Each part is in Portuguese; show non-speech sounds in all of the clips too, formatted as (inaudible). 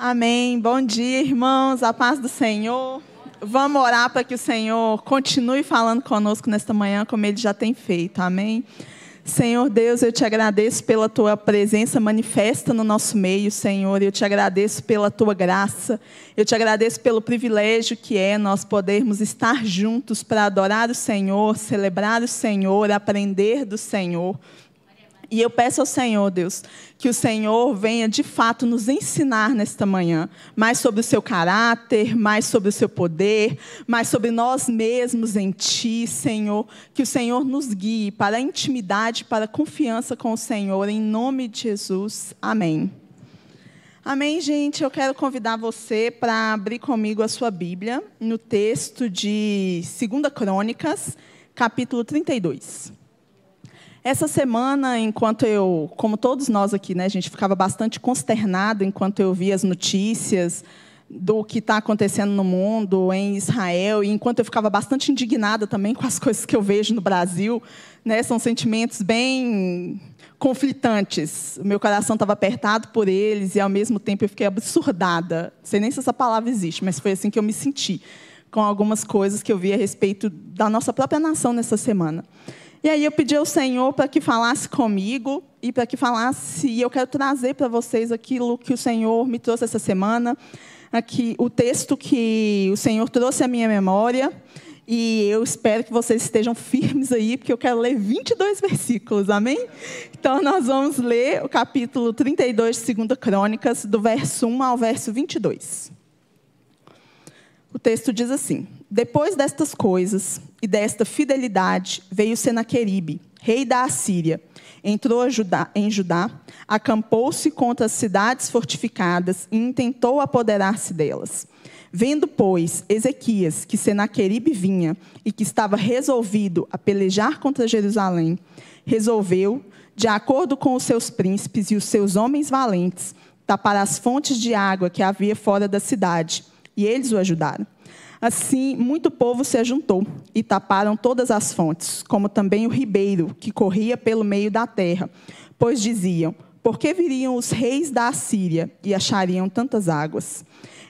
Amém. Bom dia, irmãos. A paz do Senhor. Vamos orar para que o Senhor continue falando conosco nesta manhã, como ele já tem feito. Amém. Senhor Deus, eu te agradeço pela tua presença manifesta no nosso meio, Senhor. Eu te agradeço pela tua graça. Eu te agradeço pelo privilégio que é nós podermos estar juntos para adorar o Senhor, celebrar o Senhor, aprender do Senhor. E eu peço ao Senhor, Deus, que o Senhor venha de fato nos ensinar nesta manhã mais sobre o seu caráter, mais sobre o seu poder, mais sobre nós mesmos em Ti, Senhor. Que o Senhor nos guie para a intimidade, para a confiança com o Senhor, em nome de Jesus. Amém. Amém, gente. Eu quero convidar você para abrir comigo a sua Bíblia no texto de 2 Crônicas, capítulo 32. Essa semana, enquanto eu, como todos nós aqui, né, a gente ficava bastante consternado enquanto eu via as notícias do que está acontecendo no mundo, em Israel, e enquanto eu ficava bastante indignada também com as (laughs) coisas que eu vejo no Brasil, né, são sentimentos bem conflitantes. O meu coração estava apertado por eles e, ao mesmo tempo, eu fiquei absurdada. Não sei nem se essa palavra existe, mas foi assim que eu me senti com algumas coisas que eu vi a respeito da nossa própria nação nessa semana. E aí eu pedi ao Senhor para que falasse comigo e para que falasse, e eu quero trazer para vocês aquilo que o Senhor me trouxe essa semana, aqui o texto que o Senhor trouxe à minha memória, e eu espero que vocês estejam firmes aí, porque eu quero ler 22 versículos, amém? Então nós vamos ler o capítulo 32 de 2 Crônicas, do verso 1 ao verso 22. O texto diz assim: Depois destas coisas e desta fidelidade veio Senaqueribe, rei da Assíria, entrou em Judá, acampou-se contra as cidades fortificadas e intentou apoderar-se delas. Vendo, pois, Ezequias que Senaqueribe vinha e que estava resolvido a pelejar contra Jerusalém, resolveu, de acordo com os seus príncipes e os seus homens valentes, tapar as fontes de água que havia fora da cidade e eles o ajudaram. Assim, muito povo se ajuntou e taparam todas as fontes, como também o ribeiro que corria pelo meio da terra, pois diziam: Por que viriam os reis da Assíria e achariam tantas águas?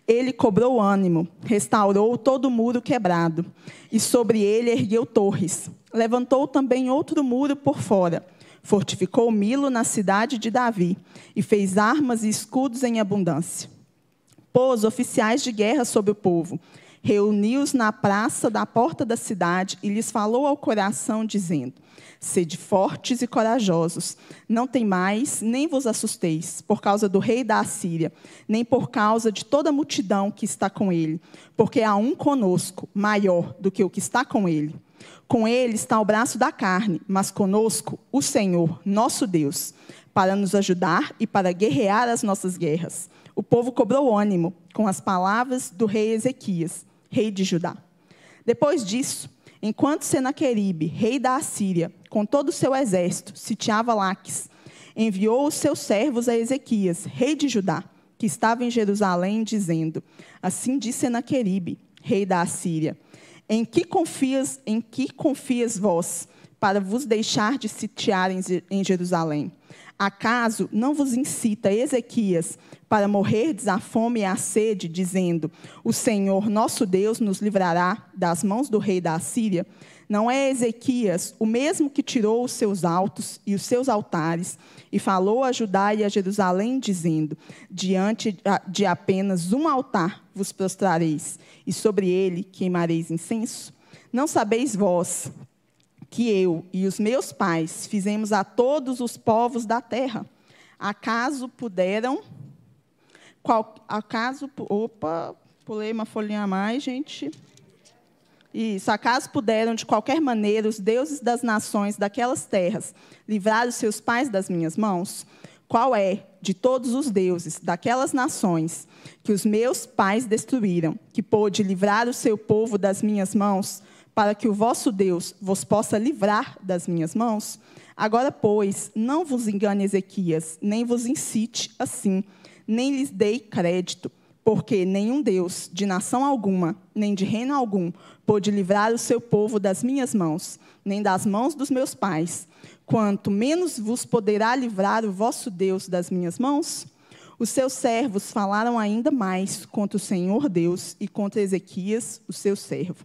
Ele cobrou ânimo, restaurou todo o muro quebrado, e sobre ele ergueu torres. Levantou também outro muro por fora. Fortificou Milo na cidade de Davi, e fez armas e escudos em abundância pôs oficiais de guerra sobre o povo, reuniu-os na praça da porta da cidade e lhes falou ao coração, dizendo: Sede fortes e corajosos, não temais, nem vos assusteis, por causa do rei da Assíria, nem por causa de toda a multidão que está com ele, porque há um conosco, maior do que o que está com ele. Com ele está o braço da carne, mas conosco o Senhor, nosso Deus, para nos ajudar e para guerrear as nossas guerras o povo cobrou ânimo com as palavras do rei Ezequias, rei de Judá. Depois disso, enquanto Senaqueribe, rei da Assíria, com todo o seu exército, sitiava Laques, enviou os seus servos a Ezequias, rei de Judá, que estava em Jerusalém, dizendo: Assim disse Senaqueribe, rei da Assíria: Em que confias, em que confias vós, para vos deixar de sitiar em Jerusalém? Acaso não vos incita Ezequias para morrerdes à fome e à sede, dizendo: O Senhor nosso Deus nos livrará das mãos do rei da Assíria? Não é Ezequias o mesmo que tirou os seus altos e os seus altares e falou a Judá e a Jerusalém, dizendo: Diante de apenas um altar vos prostrareis, e sobre ele queimareis incenso? Não sabeis vós que eu e os meus pais fizemos a todos os povos da terra. Acaso puderam. Qual, acaso. Opa, pulei uma folhinha a mais, gente. Isso. Acaso puderam, de qualquer maneira, os deuses das nações daquelas terras livrar os seus pais das minhas mãos? Qual é, de todos os deuses daquelas nações que os meus pais destruíram, que pôde livrar o seu povo das minhas mãos? Para que o vosso Deus vos possa livrar das minhas mãos? Agora, pois, não vos engane Ezequias, nem vos incite assim, nem lhes dei crédito, porque nenhum Deus de nação alguma, nem de reino algum, pôde livrar o seu povo das minhas mãos, nem das mãos dos meus pais, quanto menos vos poderá livrar o vosso Deus das minhas mãos? Os seus servos falaram ainda mais contra o Senhor Deus e contra Ezequias, o seu servo.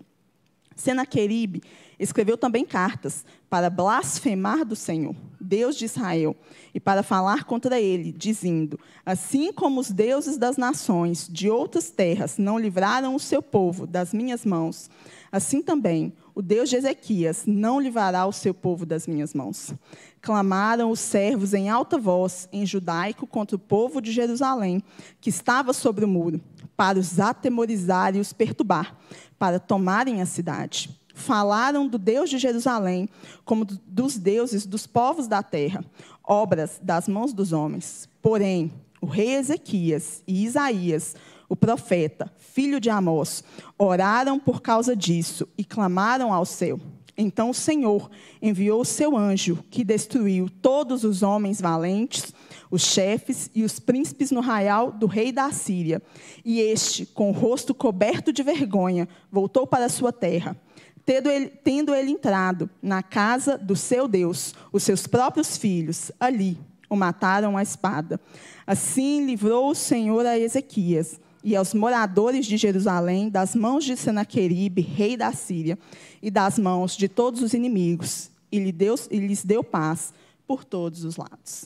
Senaqueribe escreveu também cartas para blasfemar do Senhor, Deus de Israel, e para falar contra ele, dizendo: Assim como os deuses das nações de outras terras não livraram o seu povo das minhas mãos, assim também o Deus de Ezequias não livrará o seu povo das minhas mãos. Clamaram os servos em alta voz, em judaico, contra o povo de Jerusalém, que estava sobre o muro, para os atemorizar e os perturbar, para tomarem a cidade. Falaram do Deus de Jerusalém, como dos deuses dos povos da terra, obras das mãos dos homens. Porém, o rei Ezequias e Isaías, o profeta, filho de Amós, oraram por causa disso e clamaram ao céu. Então o Senhor enviou o seu anjo, que destruiu todos os homens valentes, os chefes e os príncipes no raial do rei da Assíria. E este, com o rosto coberto de vergonha, voltou para a sua terra. Tendo ele, tendo ele entrado na casa do seu Deus, os seus próprios filhos, ali o mataram à espada. Assim livrou o Senhor a Ezequias e aos moradores de Jerusalém das mãos de Senaqueribe, rei da Síria, e das mãos de todos os inimigos, e, lhe deu, e lhes deu paz por todos os lados.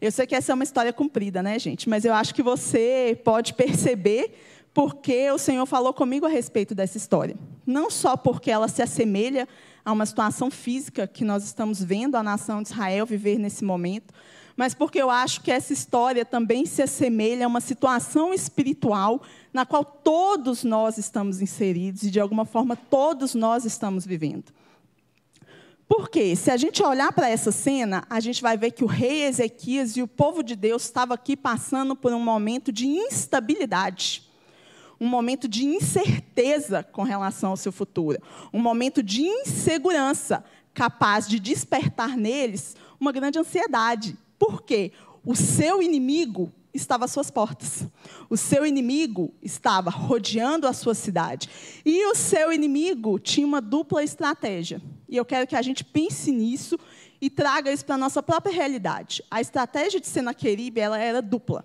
Eu sei que essa é uma história comprida, né, gente? Mas eu acho que você pode perceber porque o Senhor falou comigo a respeito dessa história. Não só porque ela se assemelha a uma situação física que nós estamos vendo a nação de Israel viver nesse momento, mas porque eu acho que essa história também se assemelha a uma situação espiritual na qual todos nós estamos inseridos e, de alguma forma, todos nós estamos vivendo. Porque, se a gente olhar para essa cena, a gente vai ver que o rei Ezequias e o povo de Deus estavam aqui passando por um momento de instabilidade um momento de incerteza com relação ao seu futuro, um momento de insegurança capaz de despertar neles uma grande ansiedade. Por quê? O seu inimigo estava às suas portas. O seu inimigo estava rodeando a sua cidade. E o seu inimigo tinha uma dupla estratégia. E eu quero que a gente pense nisso e traga isso para a nossa própria realidade. A estratégia de Senaqueribe ela era dupla.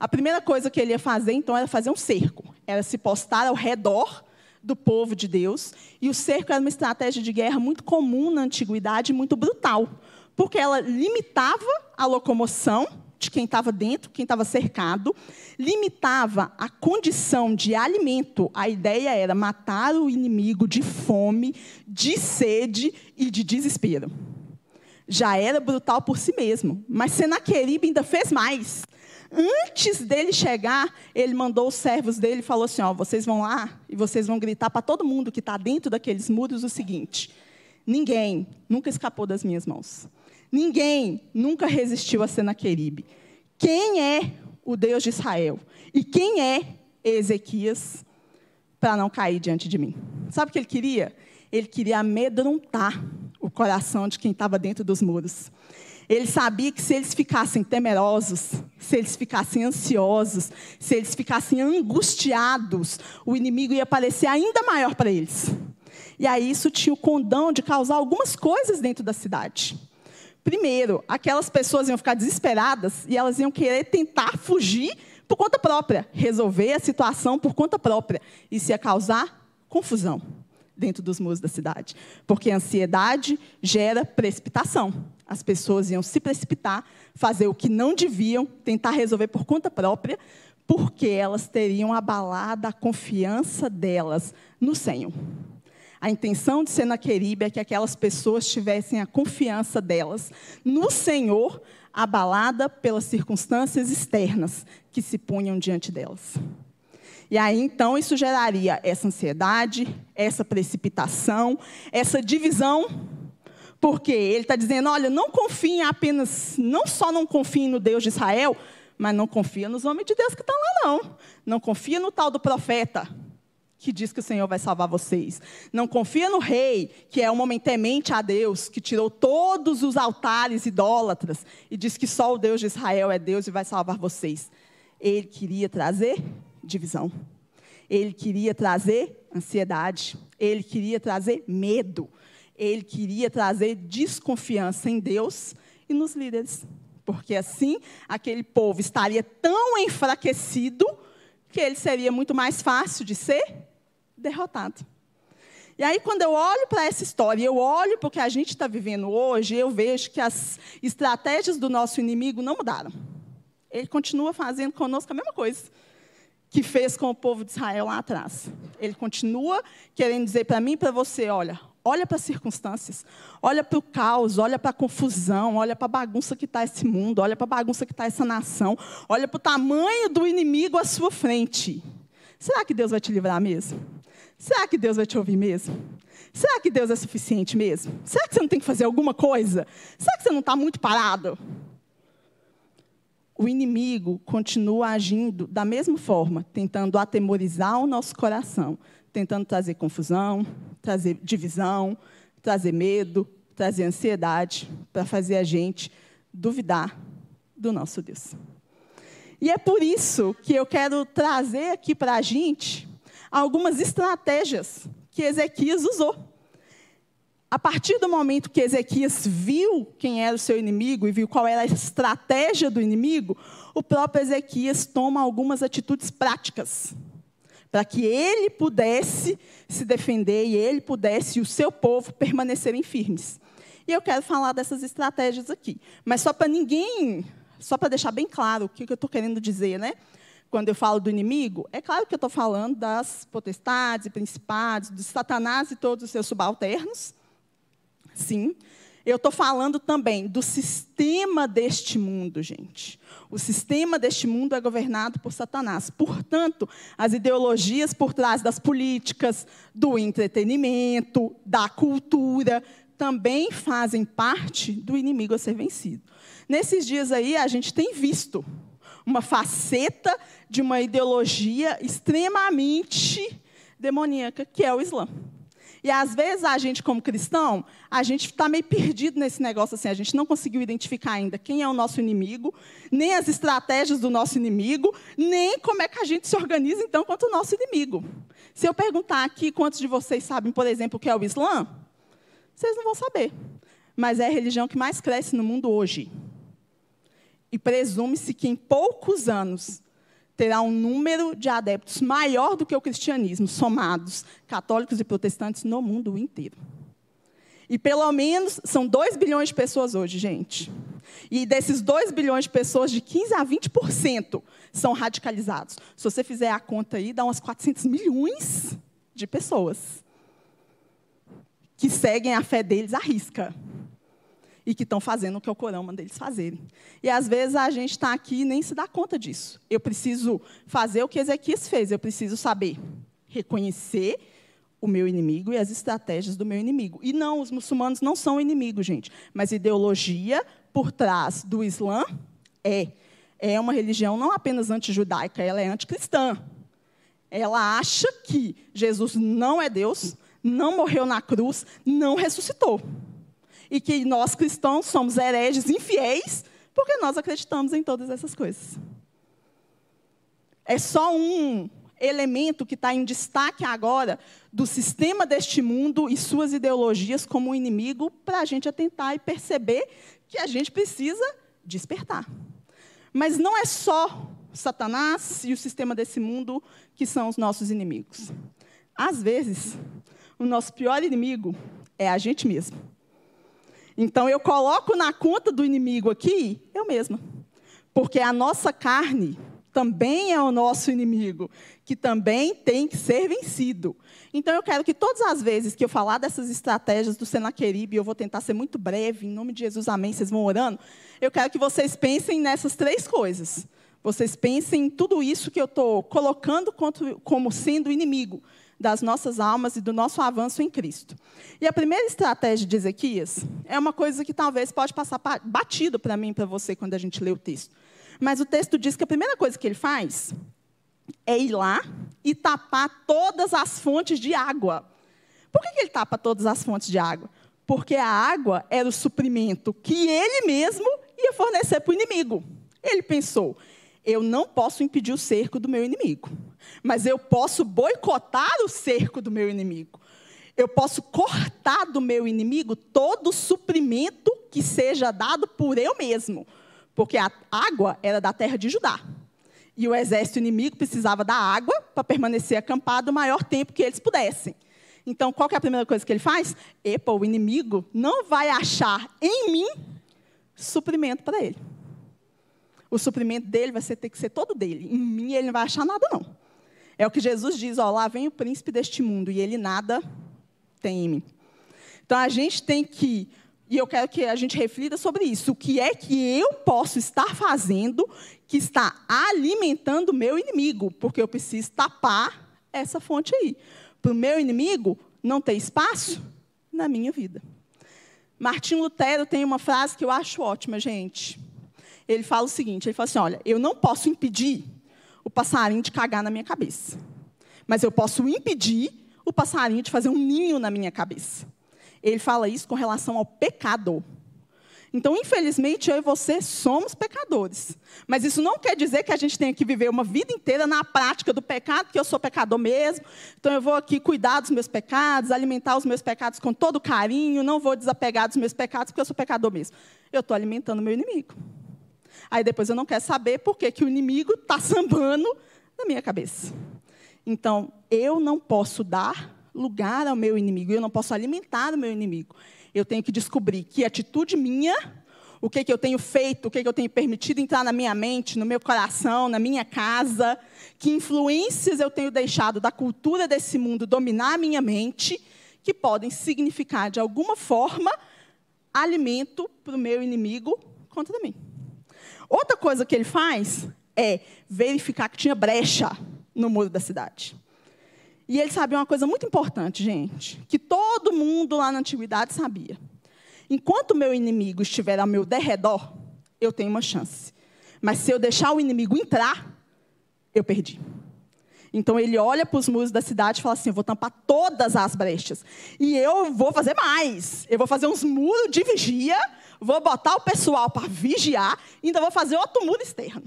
A primeira coisa que ele ia fazer, então, era fazer um cerco. Era se postar ao redor do povo de Deus. E o cerco era uma estratégia de guerra muito comum na antiguidade, muito brutal porque ela limitava a locomoção de quem estava dentro, quem estava cercado, limitava a condição de alimento. A ideia era matar o inimigo de fome, de sede e de desespero. Já era brutal por si mesmo, mas Senaqueribe ainda fez mais. Antes dele chegar, ele mandou os servos dele e falou assim: ó, vocês vão lá e vocês vão gritar para todo mundo que está dentro daqueles muros o seguinte: ninguém nunca escapou das minhas mãos. Ninguém nunca resistiu a Senaqueribe. Quem é o Deus de Israel? E quem é Ezequias para não cair diante de mim? Sabe o que ele queria? Ele queria amedrontar o coração de quem estava dentro dos muros. Ele sabia que se eles ficassem temerosos, se eles ficassem ansiosos, se eles ficassem angustiados, o inimigo ia parecer ainda maior para eles. E aí isso tinha o condão de causar algumas coisas dentro da cidade. Primeiro, aquelas pessoas iam ficar desesperadas e elas iam querer tentar fugir por conta própria, resolver a situação por conta própria. Isso ia causar confusão dentro dos muros da cidade, porque a ansiedade gera precipitação. As pessoas iam se precipitar, fazer o que não deviam, tentar resolver por conta própria, porque elas teriam abalado a confiança delas no Senhor. A intenção de Senaqueribe é que aquelas pessoas tivessem a confiança delas no Senhor, abalada pelas circunstâncias externas que se punham diante delas. E aí, então, isso geraria essa ansiedade, essa precipitação, essa divisão, porque ele está dizendo: olha, não confiem apenas, não só não confiem no Deus de Israel, mas não confia nos homens de Deus que estão lá, não. Não confia no tal do profeta, que diz que o Senhor vai salvar vocês. Não confia no rei, que é um homem temente a Deus, que tirou todos os altares idólatras e diz que só o Deus de Israel é Deus e vai salvar vocês. Ele queria trazer divisão. Ele queria trazer ansiedade. Ele queria trazer medo. Ele queria trazer desconfiança em Deus e nos líderes. porque assim aquele povo estaria tão enfraquecido que ele seria muito mais fácil de ser derrotado. E aí, quando eu olho para essa história, eu olho para o que a gente está vivendo hoje, eu vejo que as estratégias do nosso inimigo não mudaram. Ele continua fazendo conosco a mesma coisa que fez com o povo de Israel lá atrás. Ele continua querendo dizer para mim e para você: olha, olha para as circunstâncias, olha para o caos, olha para a confusão, olha para a bagunça que está esse mundo, olha para a bagunça que está essa nação, olha para o tamanho do inimigo à sua frente. Será que Deus vai te livrar mesmo? Será que Deus vai te ouvir mesmo? Será que Deus é suficiente mesmo? Será que você não tem que fazer alguma coisa? Será que você não está muito parado? O inimigo continua agindo da mesma forma, tentando atemorizar o nosso coração, tentando trazer confusão, trazer divisão, trazer medo, trazer ansiedade, para fazer a gente duvidar do nosso Deus. E é por isso que eu quero trazer aqui para a gente algumas estratégias que Ezequias usou. A partir do momento que Ezequias viu quem era o seu inimigo e viu qual era a estratégia do inimigo, o próprio Ezequias toma algumas atitudes práticas para que ele pudesse se defender e ele pudesse e o seu povo permanecerem firmes. E eu quero falar dessas estratégias aqui, mas só para ninguém, só para deixar bem claro o que eu estou querendo dizer, né? quando eu falo do inimigo, é claro que eu estou falando das potestades e principados, de Satanás e todos os seus subalternos. Sim. Eu estou falando também do sistema deste mundo, gente. O sistema deste mundo é governado por Satanás. Portanto, as ideologias por trás das políticas, do entretenimento, da cultura, também fazem parte do inimigo a ser vencido. Nesses dias aí, a gente tem visto uma faceta de uma ideologia extremamente demoníaca, que é o Islã. E às vezes a gente, como cristão, a gente está meio perdido nesse negócio assim, a gente não conseguiu identificar ainda quem é o nosso inimigo, nem as estratégias do nosso inimigo, nem como é que a gente se organiza então contra o nosso inimigo. Se eu perguntar aqui quantos de vocês sabem, por exemplo, o que é o Islã, vocês não vão saber. Mas é a religião que mais cresce no mundo hoje. E presume-se que em poucos anos terá um número de adeptos maior do que o cristianismo, somados católicos e protestantes no mundo inteiro. E pelo menos são 2 bilhões de pessoas hoje, gente. E desses 2 bilhões de pessoas, de 15 a 20% são radicalizados. Se você fizer a conta aí, dá umas 400 milhões de pessoas que seguem a fé deles à risca e que estão fazendo o que o Corão manda eles fazerem. E às vezes a gente está aqui e nem se dá conta disso. Eu preciso fazer o que Ezequias fez, eu preciso saber reconhecer o meu inimigo e as estratégias do meu inimigo. E não, os muçulmanos não são inimigos, gente. Mas ideologia por trás do Islã é. É uma religião não apenas antijudaica, ela é anticristã. Ela acha que Jesus não é Deus, não morreu na cruz, não ressuscitou e que nós cristãos somos hereges infiéis porque nós acreditamos em todas essas coisas. É só um elemento que está em destaque agora do sistema deste mundo e suas ideologias como inimigo para a gente atentar e perceber que a gente precisa despertar. Mas não é só Satanás e o sistema desse mundo que são os nossos inimigos. Às vezes, o nosso pior inimigo é a gente mesmo. Então eu coloco na conta do inimigo aqui eu mesma. Porque a nossa carne também é o nosso inimigo, que também tem que ser vencido. Então eu quero que todas as vezes que eu falar dessas estratégias do Senaqueribe, eu vou tentar ser muito breve, em nome de Jesus, amém, vocês vão orando, eu quero que vocês pensem nessas três coisas. Vocês pensem em tudo isso que eu estou colocando como sendo inimigo das nossas almas e do nosso avanço em Cristo. E a primeira estratégia de Ezequias é uma coisa que talvez pode passar batido para mim para você quando a gente lê o texto. Mas o texto diz que a primeira coisa que ele faz é ir lá e tapar todas as fontes de água. Por que ele tapa todas as fontes de água? Porque a água era o suprimento que ele mesmo ia fornecer para o inimigo. Ele pensou: eu não posso impedir o cerco do meu inimigo, mas eu posso boicotar o cerco do meu inimigo. Eu posso cortar do meu inimigo todo o suprimento que seja dado por eu mesmo. porque a água era da terra de Judá. E o exército inimigo precisava da água para permanecer acampado o maior tempo que eles pudessem. Então, qual é a primeira coisa que ele faz? Epa, o inimigo não vai achar em mim suprimento para ele. O suprimento dele vai ter que ser todo dele. Em mim ele não vai achar nada, não. É o que Jesus diz, ó, lá vem o príncipe deste mundo e ele nada tem em mim. Então a gente tem que, e eu quero que a gente reflita sobre isso, o que é que eu posso estar fazendo que está alimentando o meu inimigo, porque eu preciso tapar essa fonte aí. Para o meu inimigo não ter espaço na minha vida. Martim Lutero tem uma frase que eu acho ótima, gente. Ele fala o seguinte: ele fala assim, olha, eu não posso impedir o passarinho de cagar na minha cabeça, mas eu posso impedir o passarinho de fazer um ninho na minha cabeça. Ele fala isso com relação ao pecado. Então, infelizmente, eu e você somos pecadores. Mas isso não quer dizer que a gente tenha que viver uma vida inteira na prática do pecado, que eu sou pecador mesmo. Então, eu vou aqui cuidar dos meus pecados, alimentar os meus pecados com todo carinho, não vou desapegar dos meus pecados, porque eu sou pecador mesmo. Eu estou alimentando o meu inimigo. Aí depois eu não quero saber por que, que o inimigo está sambando na minha cabeça. Então, eu não posso dar lugar ao meu inimigo, eu não posso alimentar o meu inimigo. Eu tenho que descobrir que atitude minha, o que, que eu tenho feito, o que, que eu tenho permitido entrar na minha mente, no meu coração, na minha casa, que influências eu tenho deixado da cultura desse mundo dominar a minha mente, que podem significar, de alguma forma, alimento para o meu inimigo contra mim. Outra coisa que ele faz é verificar que tinha brecha no muro da cidade. E ele sabia uma coisa muito importante, gente, que todo mundo lá na antiguidade sabia. Enquanto o meu inimigo estiver ao meu derredor, eu tenho uma chance. Mas se eu deixar o inimigo entrar, eu perdi. Então ele olha para os muros da cidade e fala assim: eu vou tampar todas as brechas. E eu vou fazer mais. Eu vou fazer uns muros de vigia, vou botar o pessoal para vigiar, e ainda vou fazer outro muro externo.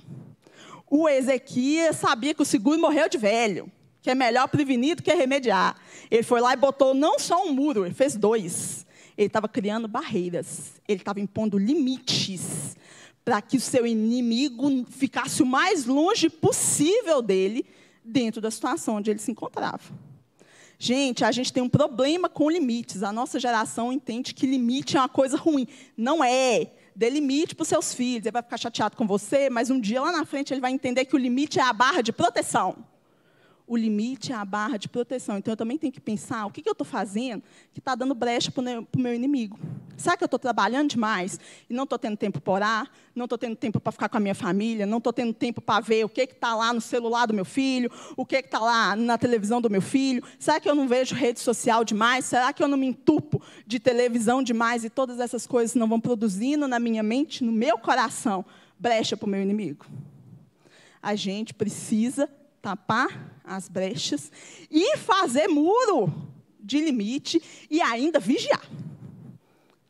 O Ezequias sabia que o seguro morreu de velho que é melhor prevenir do que remediar. Ele foi lá e botou não só um muro, ele fez dois. Ele estava criando barreiras, ele estava impondo limites para que o seu inimigo ficasse o mais longe possível dele dentro da situação onde ele se encontrava. Gente, a gente tem um problema com limites. A nossa geração entende que limite é uma coisa ruim. Não é. Dê limite para os seus filhos. Ele vai ficar chateado com você, mas um dia lá na frente ele vai entender que o limite é a barra de proteção o limite é a barra de proteção. Então, eu também tenho que pensar o que, que eu estou fazendo que está dando brecha para o meu inimigo. Será que eu estou trabalhando demais e não estou tendo tempo para orar? Não estou tendo tempo para ficar com a minha família? Não estou tendo tempo para ver o que está lá no celular do meu filho? O que está lá na televisão do meu filho? Será que eu não vejo rede social demais? Será que eu não me entupo de televisão demais e todas essas coisas não vão produzindo na minha mente, no meu coração, brecha para o meu inimigo? A gente precisa tapar as brechas e fazer muro de limite e ainda vigiar.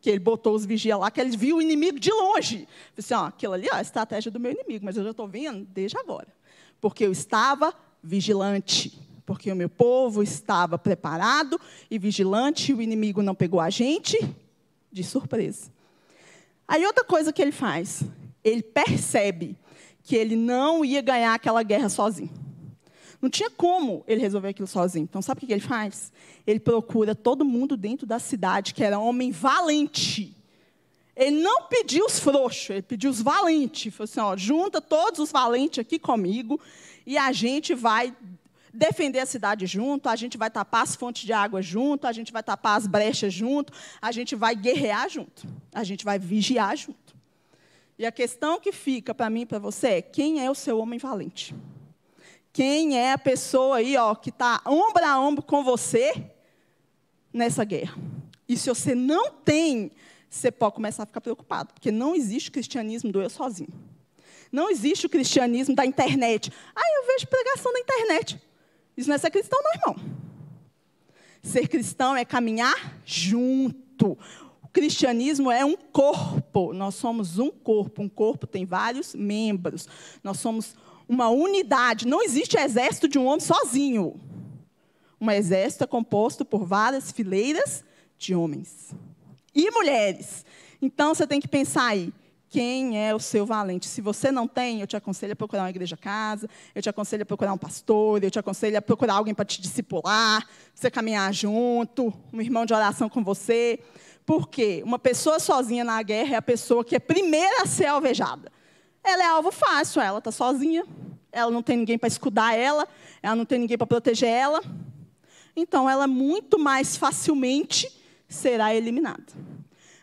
Que ele botou os vigia lá, que ele viu o inimigo de longe. Disse, assim, ó, aquilo ali ó, é a estratégia do meu inimigo, mas eu já estou vendo desde agora. Porque eu estava vigilante. Porque o meu povo estava preparado e vigilante, e o inimigo não pegou a gente de surpresa. Aí outra coisa que ele faz, ele percebe que ele não ia ganhar aquela guerra sozinho. Não tinha como ele resolver aquilo sozinho. Então, sabe o que ele faz? Ele procura todo mundo dentro da cidade que era homem valente. Ele não pediu os frouxos, ele pediu os valentes. Falou assim: ó, junta todos os valentes aqui comigo e a gente vai defender a cidade junto, a gente vai tapar as fontes de água junto, a gente vai tapar as brechas junto, a gente vai guerrear junto, a gente vai vigiar junto. E a questão que fica para mim e para você é: quem é o seu homem valente? Quem é a pessoa aí, ó, que está ombro a ombro com você nessa guerra. E se você não tem, você pode começar a ficar preocupado, porque não existe o cristianismo do eu sozinho. Não existe o cristianismo da internet. Ah, eu vejo pregação na internet. Isso não é ser cristão, não, irmão. Ser cristão é caminhar junto. O cristianismo é um corpo. Nós somos um corpo. Um corpo tem vários membros. Nós somos uma unidade. Não existe exército de um homem sozinho. Um exército é composto por várias fileiras de homens e mulheres. Então você tem que pensar aí: quem é o seu valente. Se você não tem, eu te aconselho a procurar uma igreja casa, eu te aconselho a procurar um pastor, eu te aconselho a procurar alguém para te discipular, você caminhar junto, um irmão de oração com você. Porque uma pessoa sozinha na guerra é a pessoa que é primeira a ser alvejada. Ela é alvo fácil, ela está sozinha, ela não tem ninguém para escudar ela, ela não tem ninguém para proteger ela. Então, ela muito mais facilmente será eliminada.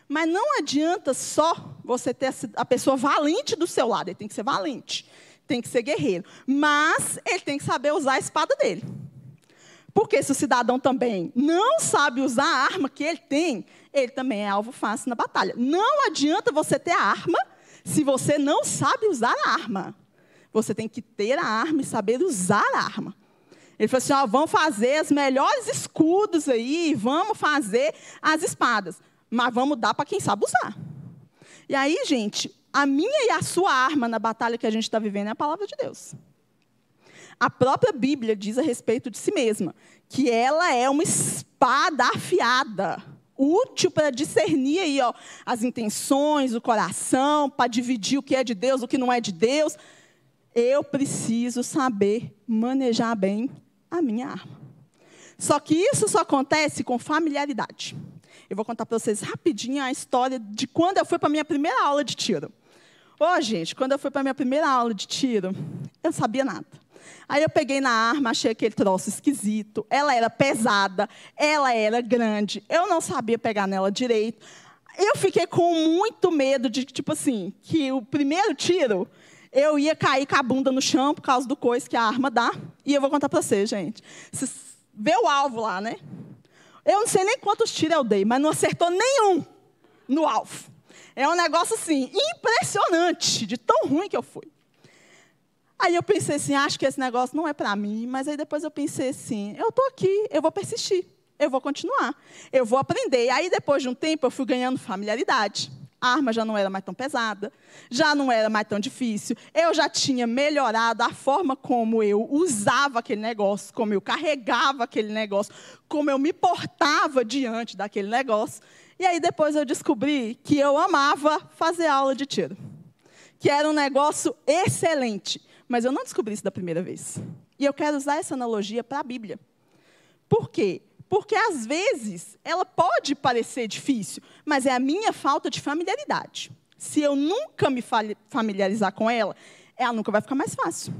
Mas não adianta só você ter a pessoa valente do seu lado, ele tem que ser valente, tem que ser guerreiro. Mas ele tem que saber usar a espada dele. Porque se o cidadão também não sabe usar a arma que ele tem, ele também é alvo fácil na batalha. Não adianta você ter a arma se você não sabe usar a arma. Você tem que ter a arma e saber usar a arma. Ele falou assim: ó, vamos fazer os melhores escudos aí, vamos fazer as espadas. Mas vamos dar para quem sabe usar. E aí, gente, a minha e a sua arma na batalha que a gente está vivendo é a palavra de Deus. A própria Bíblia diz a respeito de si mesma que ela é uma espada afiada, útil para discernir aí, ó, as intenções, o coração, para dividir o que é de Deus, o que não é de Deus. Eu preciso saber manejar bem a minha arma. Só que isso só acontece com familiaridade. Eu vou contar para vocês rapidinho a história de quando eu fui para minha primeira aula de tiro. Ô, oh, gente, quando eu fui para minha primeira aula de tiro, eu não sabia nada. Aí eu peguei na arma, achei aquele troço esquisito. Ela era pesada, ela era grande. Eu não sabia pegar nela direito. Eu fiquei com muito medo de, tipo assim, que o primeiro tiro eu ia cair com a bunda no chão por causa do coice que a arma dá. E eu vou contar para vocês, gente. Você vê o alvo lá, né? Eu não sei nem quantos tiros eu dei, mas não acertou nenhum no alvo. É um negócio assim, impressionante, de tão ruim que eu fui. Aí eu pensei assim, acho que esse negócio não é para mim, mas aí depois eu pensei assim, eu estou aqui, eu vou persistir, eu vou continuar, eu vou aprender. E aí depois de um tempo eu fui ganhando familiaridade a arma já não era mais tão pesada, já não era mais tão difícil. Eu já tinha melhorado a forma como eu usava aquele negócio, como eu carregava aquele negócio, como eu me portava diante daquele negócio. E aí depois eu descobri que eu amava fazer aula de tiro, que era um negócio excelente. Mas eu não descobri isso da primeira vez. E eu quero usar essa analogia para a Bíblia. Por quê? Porque às vezes ela pode parecer difícil, mas é a minha falta de familiaridade. Se eu nunca me familiarizar com ela, ela nunca vai ficar mais fácil.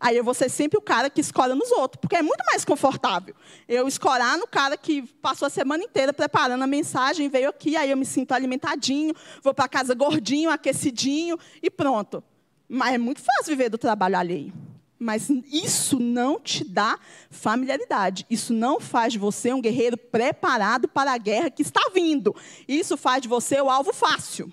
Aí eu vou ser sempre o cara que escolhe nos outros, porque é muito mais confortável. Eu escorar no cara que passou a semana inteira preparando a mensagem, veio aqui, aí eu me sinto alimentadinho, vou para casa gordinho, aquecidinho e pronto. Mas é muito fácil viver do trabalho alheio. Mas isso não te dá familiaridade. Isso não faz de você um guerreiro preparado para a guerra que está vindo. Isso faz de você o alvo fácil.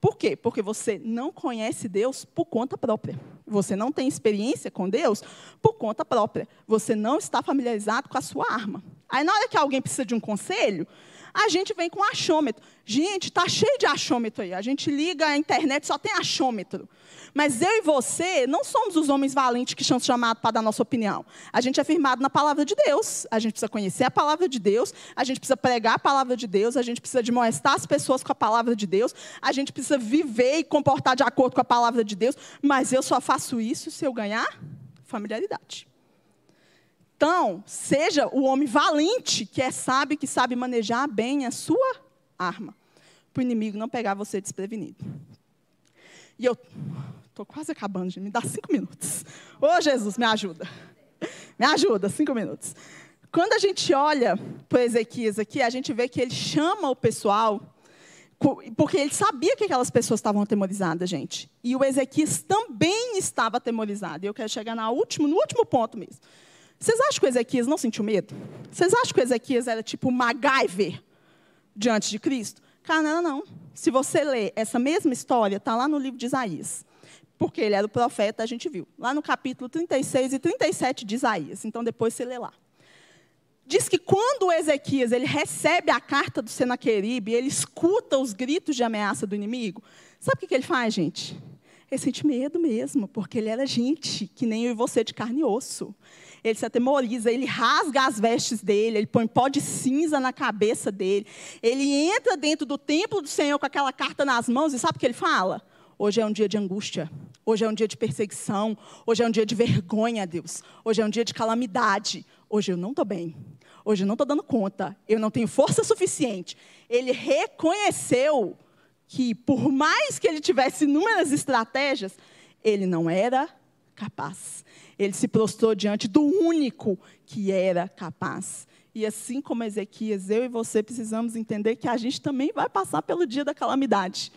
Por quê? Porque você não conhece Deus por conta própria. Você não tem experiência com Deus por conta própria. Você não está familiarizado com a sua arma. Aí, na hora que alguém precisa de um conselho, a gente vem com achômetro. Gente, está cheio de achômetro aí. A gente liga a internet, só tem achômetro. Mas eu e você não somos os homens valentes que são chamados para dar nossa opinião. A gente é firmado na palavra de Deus. A gente precisa conhecer a palavra de Deus. A gente precisa pregar a palavra de Deus. A gente precisa demonstrar as pessoas com a palavra de Deus. A gente precisa viver e comportar de acordo com a palavra de Deus. Mas eu só faço isso se eu ganhar familiaridade. Então, seja o homem valente, que é sábio, que sabe manejar bem a sua arma, para o inimigo não pegar você desprevenido. E eu estou quase acabando, gente, me dá cinco minutos. Ô Jesus, me ajuda. Me ajuda, cinco minutos. Quando a gente olha para Ezequias aqui, a gente vê que ele chama o pessoal, porque ele sabia que aquelas pessoas estavam atemorizadas, gente. E o Ezequias também estava atemorizado. E eu quero chegar no último, no último ponto mesmo. Vocês acham que o Ezequias não sentiu medo? Vocês acham que o Ezequias era tipo MacGyver diante de Cristo? Cara, não não. Se você ler essa mesma história, está lá no livro de Isaías. Porque ele era o profeta, a gente viu. Lá no capítulo 36 e 37 de Isaías. Então, depois você lê lá. Diz que quando Ezequias ele recebe a carta do Senaqueribe, ele escuta os gritos de ameaça do inimigo, sabe o que ele faz, gente? Ele sente medo mesmo, porque ele era gente, que nem eu e você, de carne e osso. Ele se atemoriza, ele rasga as vestes dele, ele põe pó de cinza na cabeça dele. Ele entra dentro do templo do Senhor com aquela carta nas mãos e sabe o que ele fala? Hoje é um dia de angústia, hoje é um dia de perseguição, hoje é um dia de vergonha, Deus. Hoje é um dia de calamidade. Hoje eu não estou bem. Hoje eu não estou dando conta. Eu não tenho força suficiente. Ele reconheceu que, por mais que ele tivesse inúmeras estratégias, ele não era capaz. Ele se prostrou diante do único que era capaz. E assim como Ezequias, eu e você precisamos entender que a gente também vai passar pelo dia da calamidade.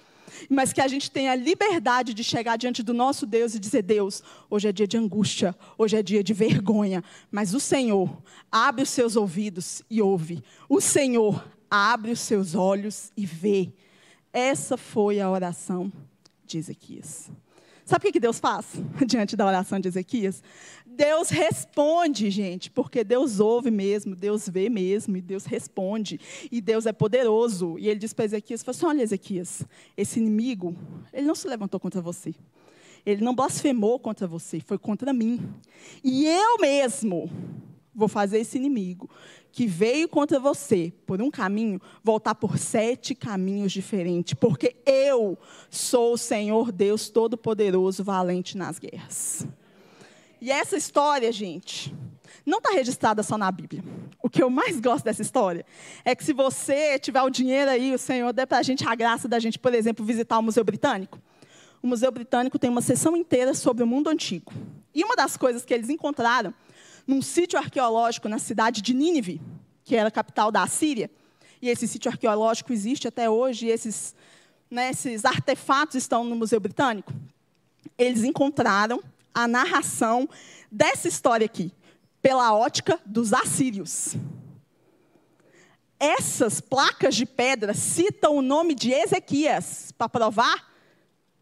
Mas que a gente tenha a liberdade de chegar diante do nosso Deus e dizer: Deus, hoje é dia de angústia, hoje é dia de vergonha, mas o Senhor abre os seus ouvidos e ouve. O Senhor abre os seus olhos e vê. Essa foi a oração de Ezequias. Sabe o que Deus faz (laughs) diante da oração de Ezequias? Deus responde, gente, porque Deus ouve mesmo, Deus vê mesmo, e Deus responde. E Deus é poderoso. E ele diz para Ezequias: assim, Olha, Ezequias, esse inimigo, ele não se levantou contra você. Ele não blasfemou contra você, foi contra mim. E eu mesmo vou fazer esse inimigo que veio contra você por um caminho, voltar por sete caminhos diferentes, porque eu sou o Senhor Deus Todo-Poderoso, valente nas guerras. E essa história, gente, não está registrada só na Bíblia. O que eu mais gosto dessa história é que se você tiver o dinheiro aí, o Senhor der para a gente a graça da gente, por exemplo, visitar o Museu Britânico. O Museu Britânico tem uma sessão inteira sobre o mundo antigo. E uma das coisas que eles encontraram num sítio arqueológico na cidade de Nínive, que era a capital da Assíria. E esse sítio arqueológico existe até hoje, e esses, né, esses artefatos estão no Museu Britânico. Eles encontraram a narração dessa história aqui, pela ótica dos assírios. Essas placas de pedra citam o nome de Ezequias, para provar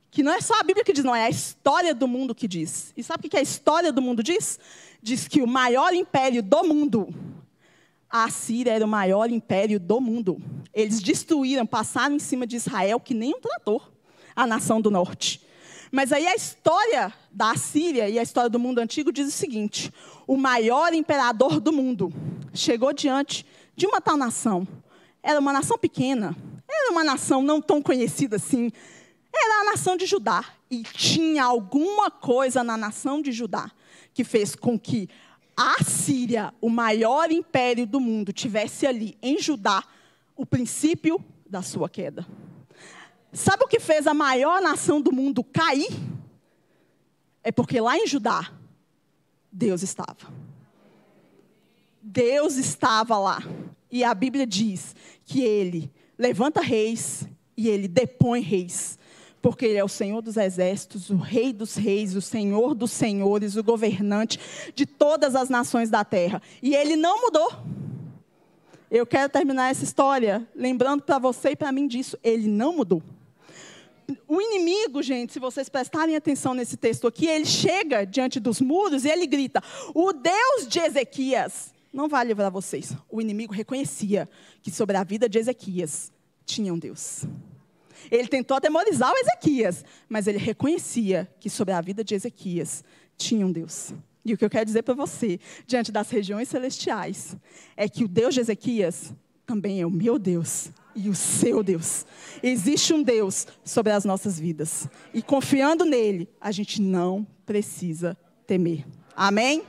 que não é só a Bíblia que diz, não, é a história do mundo que diz. E sabe o que a história do mundo diz? Diz que o maior império do mundo, a Síria era o maior império do mundo. Eles destruíram, passaram em cima de Israel que nem um trator, a nação do norte. Mas aí a história da Síria e a história do mundo antigo diz o seguinte: o maior imperador do mundo chegou diante de uma tal nação. Era uma nação pequena, era uma nação não tão conhecida assim. Era a nação de Judá. E tinha alguma coisa na nação de Judá que fez com que a Síria, o maior império do mundo, tivesse ali em Judá o princípio da sua queda. Sabe o que fez a maior nação do mundo cair? É porque lá em Judá, Deus estava. Deus estava lá. E a Bíblia diz que ele levanta reis e ele depõe reis porque Ele é o Senhor dos exércitos, o Rei dos reis, o Senhor dos senhores, o governante de todas as nações da terra. E Ele não mudou. Eu quero terminar essa história lembrando para você e para mim disso. Ele não mudou. O inimigo, gente, se vocês prestarem atenção nesse texto aqui, ele chega diante dos muros e ele grita: O Deus de Ezequias não vai livrar vocês. O inimigo reconhecia que sobre a vida de Ezequias tinha um Deus. Ele tentou atemorizar o Ezequias, mas ele reconhecia que sobre a vida de Ezequias tinha um Deus. E o que eu quero dizer para você, diante das regiões celestiais, é que o Deus de Ezequias também é o meu Deus e o seu Deus. Existe um Deus sobre as nossas vidas. E confiando nele, a gente não precisa temer. Amém?